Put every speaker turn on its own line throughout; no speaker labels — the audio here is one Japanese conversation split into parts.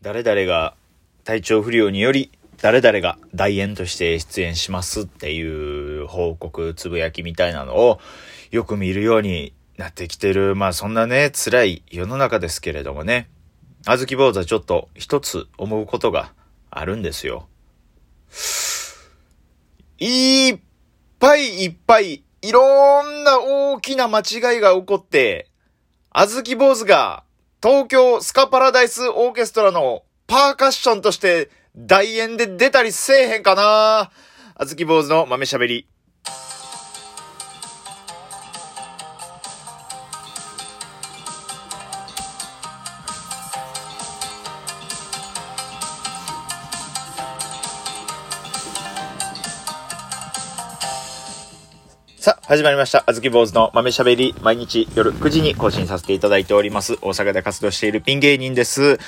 誰々が体調不良により、誰々が代演として出演しますっていう報告、つぶやきみたいなのをよく見るようになってきてる。まあそんなね、辛い世の中ですけれどもね。あずき坊主はちょっと一つ思うことがあるんですよ。いっぱいいっぱいいろんな大きな間違いが起こって、あずき坊主が東京スカパラダイスオーケストラのパーカッションとして大演で出たりせえへんかなあずき坊主の豆喋り。さあ、始まりました。あずき坊主の豆しゃべり。毎日夜9時に更新させていただいております。大阪で活動しているピン芸人です。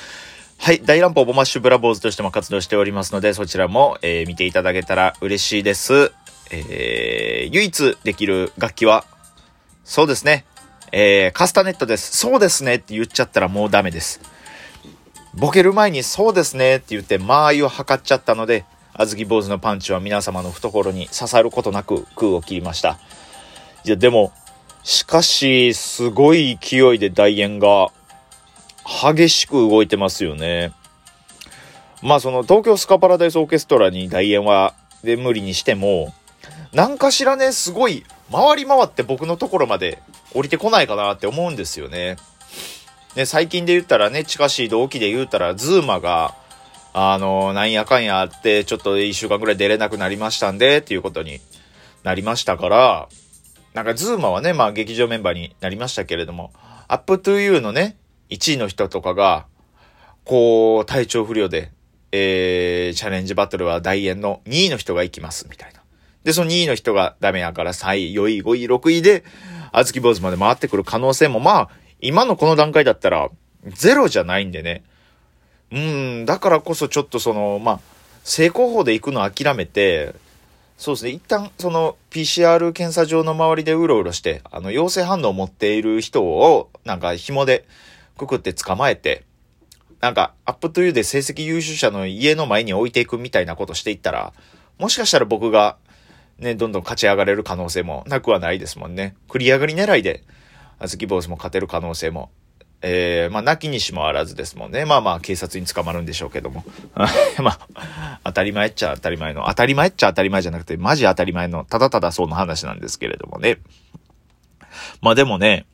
はい。大乱暴ボマッシュブラボーズとしても活動しておりますので、そちらも、えー、見ていただけたら嬉しいです。えー、唯一できる楽器は、そうですね。えー、カスタネットです。そうですねって言っちゃったらもうダメです。ボケる前にそうですねって言って間合いを測っちゃったので、あずき坊主のパンチは皆様の懐に刺さることなく空を切りました。いや、でも、しかし、すごい勢いで大円が激しく動いてますよね。まあその東京スカパラダイスオーケストラに大円はで無理にしても、何かしらね、すごい回り回って僕のところまで降りてこないかなって思うんですよね。ね、最近で言ったらね、近しい同期で言ったら、ズーマがあの、なんやかんやあって、ちょっと一週間ぐらい出れなくなりましたんで、っていうことになりましたから、なんかズーマはね、まあ劇場メンバーになりましたけれども、 UP TO YOU のね、1位の人とかが、こう、体調不良で、えー、チャレンジバトルは代演の2位の人が行きます、みたいな。で、その2位の人がダメやから3位、4位、5位、6位で、あずき坊主まで回ってくる可能性も、まあ、今のこの段階だったら、ゼロじゃないんでね。うん、だからこそちょっとその、まあ、成功法で行くの諦めて、そうですね、一旦その PCR 検査場の周りでうろうろして、あの陽性反応を持っている人をなんか紐でくくって捕まえて、なんかアップトゥーで成績優秀者の家の前に置いていくみたいなことしていったら、もしかしたら僕がね、どんどん勝ち上がれる可能性もなくはないですもんね。繰り上がり狙いで、あずき坊主も勝てる可能性もえー、まあ、泣きにしもあらずですもんね。まあまあ、警察に捕まるんでしょうけども。まあ、当たり前っちゃ当たり前の、当たり前っちゃ当たり前じゃなくて、マジ当たり前の、ただただそうの話なんですけれどもね。まあでもね、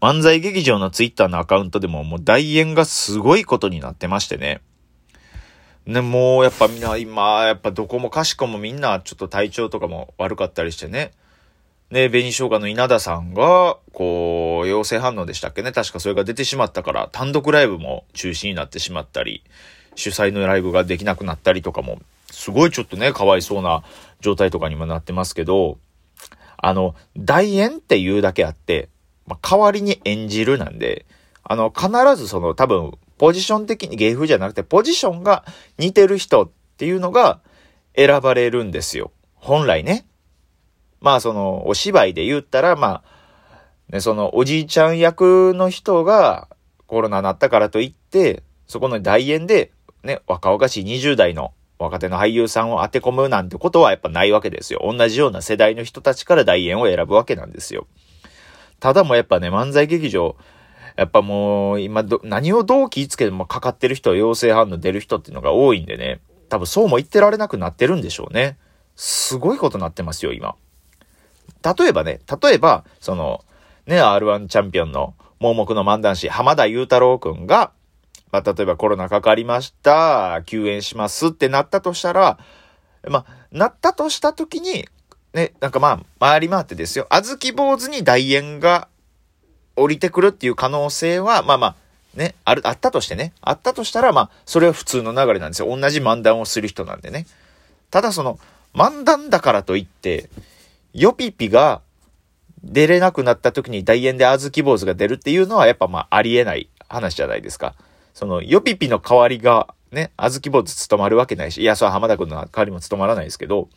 漫才劇場のツイッターのアカウントでももう大演がすごいことになってましてね。ね、もうやっぱみんな今、やっぱどこもかしこもみんなちょっと体調とかも悪かったりしてね。で、紅生姜の稲田さんが、こう、陽性反応でしたっけね。確かそれが出てしまったから、単独ライブも中止になってしまったり、主催のライブができなくなったりとかも、すごいちょっとね、かわいそうな状態とかにもなってますけど、あの、大演っていうだけあって、まあ、代わりに演じるなんで、あの、必ずその多分、ポジション的に芸風じゃなくて、ポジションが似てる人っていうのが選ばれるんですよ。本来ね。まあそのお芝居で言ったら、まあ、ね、そのおじいちゃん役の人がコロナになったからといって、そこの大演で、ね、若々しい20代の若手の俳優さんを当て込むなんてことはやっぱないわけですよ。同じような世代の人たちから大演を選ぶわけなんですよ。ただもやっぱね、漫才劇場、やっぱもう今何をどう気ぃつけてもかかってる人、陽性反応出る人っていうのが多いんでね、多分そうも言ってられなくなってるんでしょうね。すごいことになってますよ、今。例えばね、例えば、その、ね、R1 チャンピオンの盲目の漫談師、浜田雄太郎くんが、まあ、例えばコロナかかりました、休園しますってなったとしたら、まあ、なったとした時に、ね、なんかまあ、回り回ってですよ。あずき坊主に大円が降りてくるっていう可能性は、まあまあ、ね、ある、あったとしてね。あったとしたら、まあ、それは普通の流れなんですよ。同じ漫談をする人なんでね。ただその、漫談だからといって、ヨピピが出れなくなった時に大円で小豆坊主が出るっていうのはやっぱまあありえない話じゃないですか。そのヨピピの代わりがね、小豆坊主務まるわけないし、いや、それは浜田君の代わりも務まらないですけど、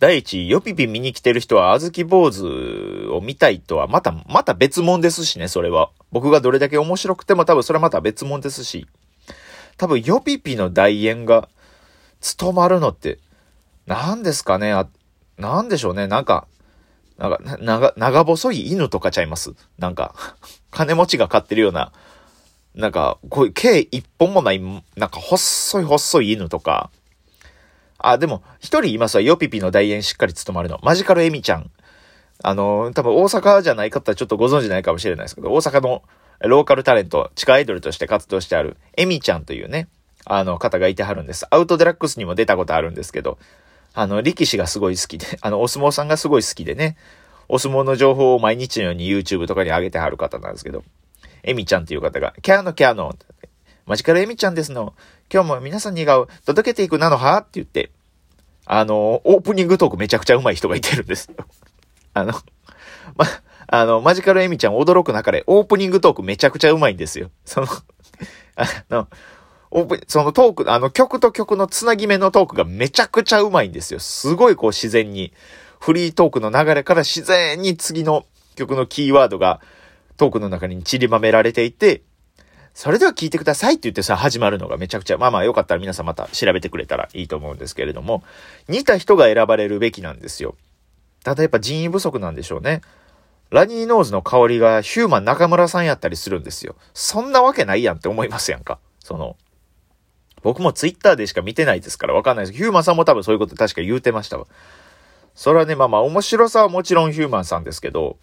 第一、ヨピピ見に来てる人は小豆坊主を見たいとはまた、また別物ですしね、それは。僕がどれだけ面白くても多分それはまた別物ですし。多分ヨピピの代演が務まるのって、何ですかねあ、なんでしょうね。なんか、なんか、長、長細い犬とかちゃいます？なんか、金持ちが飼ってるような、なんか、こういう毛一本もない、なんか細い細い犬とか、あ、でも、一人いますわ。ヨピピの代演しっかり務まるの。マジカルエミちゃん。あの、多分大阪じゃない方はちょっとご存知ないかもしれないですけど、大阪のローカルタレント、地下アイドルとして活動してある、エミちゃんというね、あの方がいてはるんです。アウトデラックスにも出たことあるんですけど、あの、力士がすごい好きで、あの、お相撲さんがすごい好きでね、お相撲の情報を毎日のように YouTube とかに上げてはる方なんですけど、エミちゃんという方が、キャーのキャーの、マジカルエミちゃんですの、今日も皆さんに笑顔届けていくなのは？って言って、あの、オープニングトークめちゃくちゃ上手い人がいてるんですよ。あの、ま、あの、マジカルエミちゃん驚く中で、オープニングトークめちゃくちゃ上手いんですよ。その、あの、そのトーク、あの曲と曲のつなぎ目のトークがめちゃくちゃ上手いんですよ。すごいこう自然に、フリートークの流れから自然に次の曲のキーワードがトークの中に散りばめられていて、それでは聞いてくださいって言ってさ、始まるのがめちゃくちゃ、まあまあよかったら皆さんまた調べてくれたらいいと思うんですけれども、似た人が選ばれるべきなんですよ。ただやっぱ人員不足なんでしょうね。ラニーノーズの香りがヒューマン中村さんやったりするんですよ。そんなわけないやんって思いますやんか。その、僕もツイッターでしか見てないですからわかんないです、ヒューマンさんも多分そういうこと確か言うてましたわ。それはね、まあまあ面白さはもちろんヒューマンさんですけど、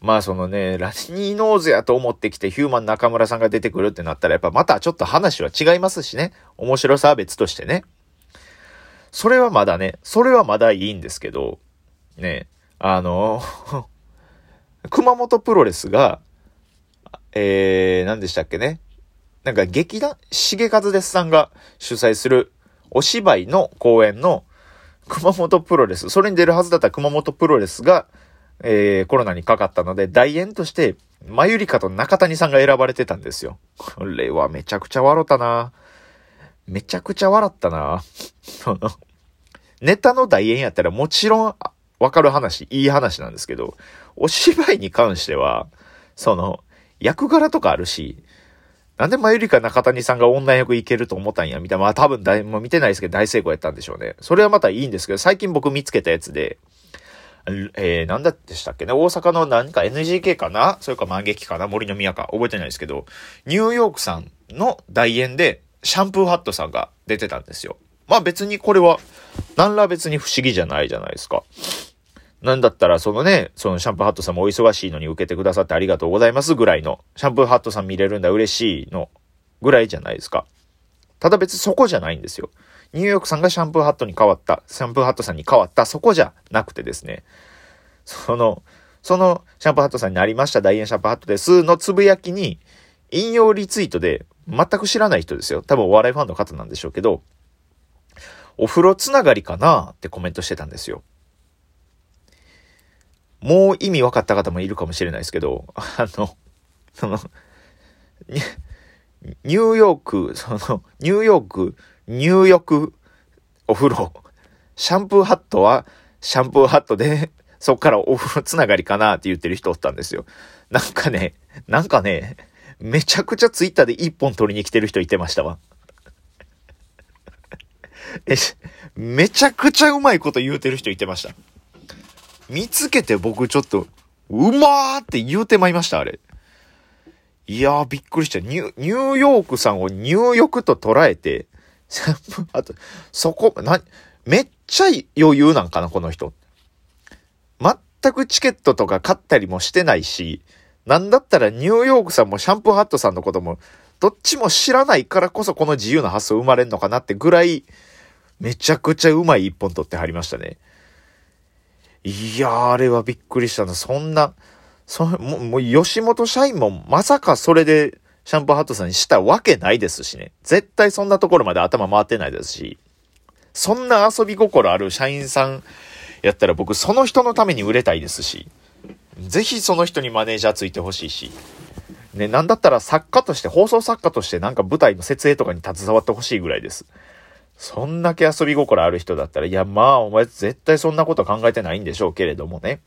まあそのね、ラニーノーズやと思ってきてヒューマン中村さんが出てくるってなったらやっぱまたちょっと話は違いますしね。面白さは別としてね。それはまだね、それはまだいいんですけど、ね、あの、熊本プロレスが、えー、何でしたっけね？なんか劇団、重和ですさんが主催するお芝居の公演の熊本プロレス、それに出るはずだった熊本プロレスが、えー、コロナにかかったので、大演として、まゆりかと中谷さんが選ばれてたんですよ。これはめちゃくちゃ笑ったな。めちゃくちゃ笑ったな。その、ネタの大演やったらもちろんわかる話、いい話なんですけど、お芝居に関しては、その、役柄とかあるし、なんでまゆりか中谷さんが女役いけると思ったんや、みたいな。まあ多分大、も見てないですけど大成功やったんでしょうね。それはまたいいんですけど、最近僕見つけたやつで、えー、なんだってしたっけね大阪の何か NGK かな？それか万劇かな？森の宮か覚えてないですけど、ニューヨークさんの代演で、シャンプーハットさんが出てたんですよ。まあ別にこれは、何ら別に不思議じゃないじゃないですか。なんだったら、そのね、そのシャンプーハットさんもお忙しいのに受けてくださってありがとうございますぐらいの、シャンプーハットさん見れるんだ嬉しいのぐらいじゃないですか。ただ別にそこじゃないんですよ。ニューヨークさんがシャンプーハットに変わった、シャンプーハットさんに変わった、そこじゃなくてですね、その、そのシャンプーハットさんになりました、大円シャンプーハットですのつぶやきに、引用リツイートで、全く知らない人ですよ。多分お笑いファンの方なんでしょうけど、お風呂つながりかなってコメントしてたんですよ。もう意味分かった方もいるかもしれないですけど、あの、その、ニューヨーク、その、ニューヨーク、入浴、お風呂、シャンプーハットは、シャンプーハットで、そっからお風呂つながりかなって言ってる人おったんですよ。なんかね、なんかね、めちゃくちゃツイッターで一本取りに来てる人いてましたわ。え、めちゃくちゃうまいこと言うてる人いてました。見つけて僕ちょっと、うまーって言うてまいました、あれ。いやー、びっくりした。ニュニューヨークさんを入浴と捉えて、あと、そこ、な、めっちゃ余裕なんかな、この人。全くチケットとか買ったりもしてないし、なんだったらニューヨークさんもシャンプーハットさんのことも、どっちも知らないからこそこの自由な発想生まれんのかなってぐらい、めちゃくちゃうまい一本取ってはりましたね。いやー、あれはびっくりしたな。そんな、そももう吉本社員もまさかそれでシャンプーハットさんにしたわけないですしね。絶対そんなところまで頭回ってないですし。そんな遊び心ある社員さんやったら僕その人のために売れたいですし。ぜひその人にマネージャーついてほしいし。ね、なんだったら作家として、放送作家としてなんか舞台の設営とかに携わってほしいぐらいです。そんだけ遊び心ある人だったら、いや、まあ、お前絶対そんなこと考えてないんでしょうけれどもね。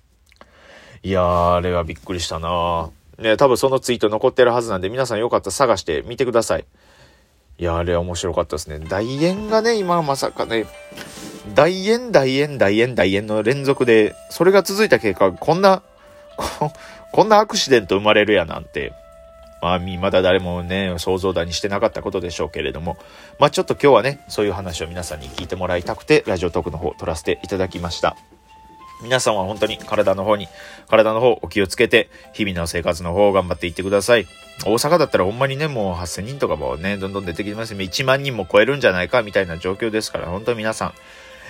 いやー、あれはびっくりしたなね、多分そのツイート残ってるはずなんで、皆さんよかったら探してみてください。いや、あれは面白かったですね。大円がね、今まさかね、大円、大円、大円、大円の連続で、それが続いた結果、こんな、ここんなアクシデント生まれるやなんて、まあ、まだ誰もね、想像だにしてなかったことでしょうけれども、まあちょっと今日はね、そういう話を皆さんに聞いてもらいたくて、ラジオトークの方、撮らせていただきました。皆さんは本当に体の方に、体の方お気をつけて、日々の生活の方を頑張っていってください。大阪だったらほんまにね、もう8000人とかもね、どんどん出てきてます1万人も超えるんじゃないかみたいな状況ですから、本当に皆さん、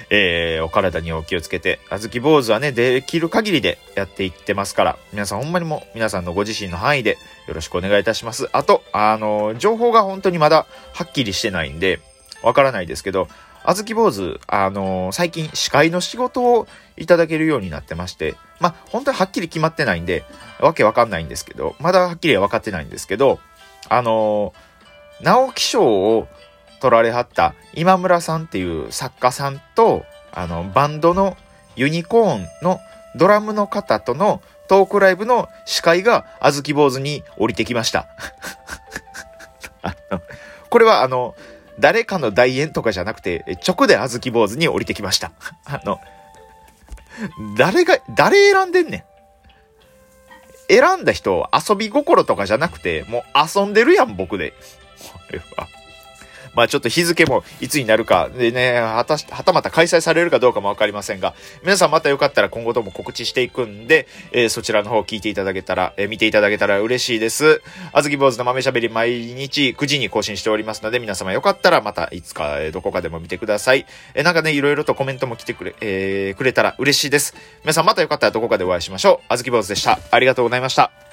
えー、お体にお気をつけて、あずき坊主はね、できる限りでやっていってますから、皆さんほんまにも皆さんのご自身の範囲でよろしくお願いいたします。あと、あの、情報が本当にまだはっきりしてないんで、わからないですけど、あずき坊主、あの最近司会の仕事をいただけるようになってまして、まあ、本当にはっきり決まってないんで、わけわかんないんですけど、まだはっきりは分かってないんですけど、あの直木賞を取られはった今村さんっていう作家さんと、あの、バンドのユニコーンのドラムの方とのトークライブの司会があずき坊主に降りてきました。これはあの、誰かの代演とかじゃなくて、直であずき坊主に降りてきました。あの、誰が、誰選んでんねん。選んだ人、遊び心とかじゃなくて、もう遊んでるやん、僕で。これは。まあちょっと日付もいつになるか、でね、はた、はたまた開催されるかどうかもわかりませんが、皆さんまたよかったら今後とも告知していくんで、えー、そちらの方聞いていただけたら、えー、見ていただけたら嬉しいです。あずき坊主の豆しゃべり毎日9時に更新しておりますので、皆様よかったらまたいつか、えー、どこかでも見てください。えー、なんかね、いろいろとコメントも来てくれ、えー、くれたら嬉しいです。皆さんまたよかったらどこかでお会いしましょう。あずき坊主でした。ありがとうございました。